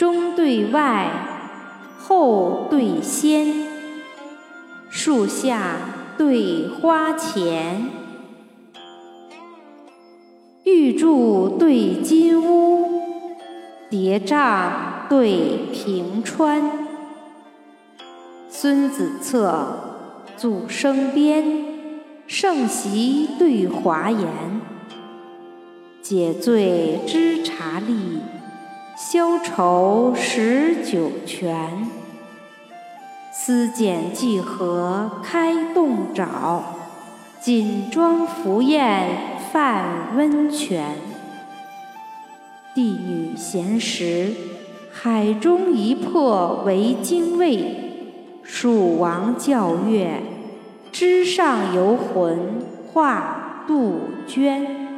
中对外，后对先，树下对花前，玉柱对金屋，叠嶂对平川。孙子策，祖生鞭，圣席对华严，解醉知茶力。消愁十九泉，思检济河开洞沼，锦庄福宴泛温泉。帝女闲时，海中一魄为精卫；蜀王教月，枝上游魂化杜鹃。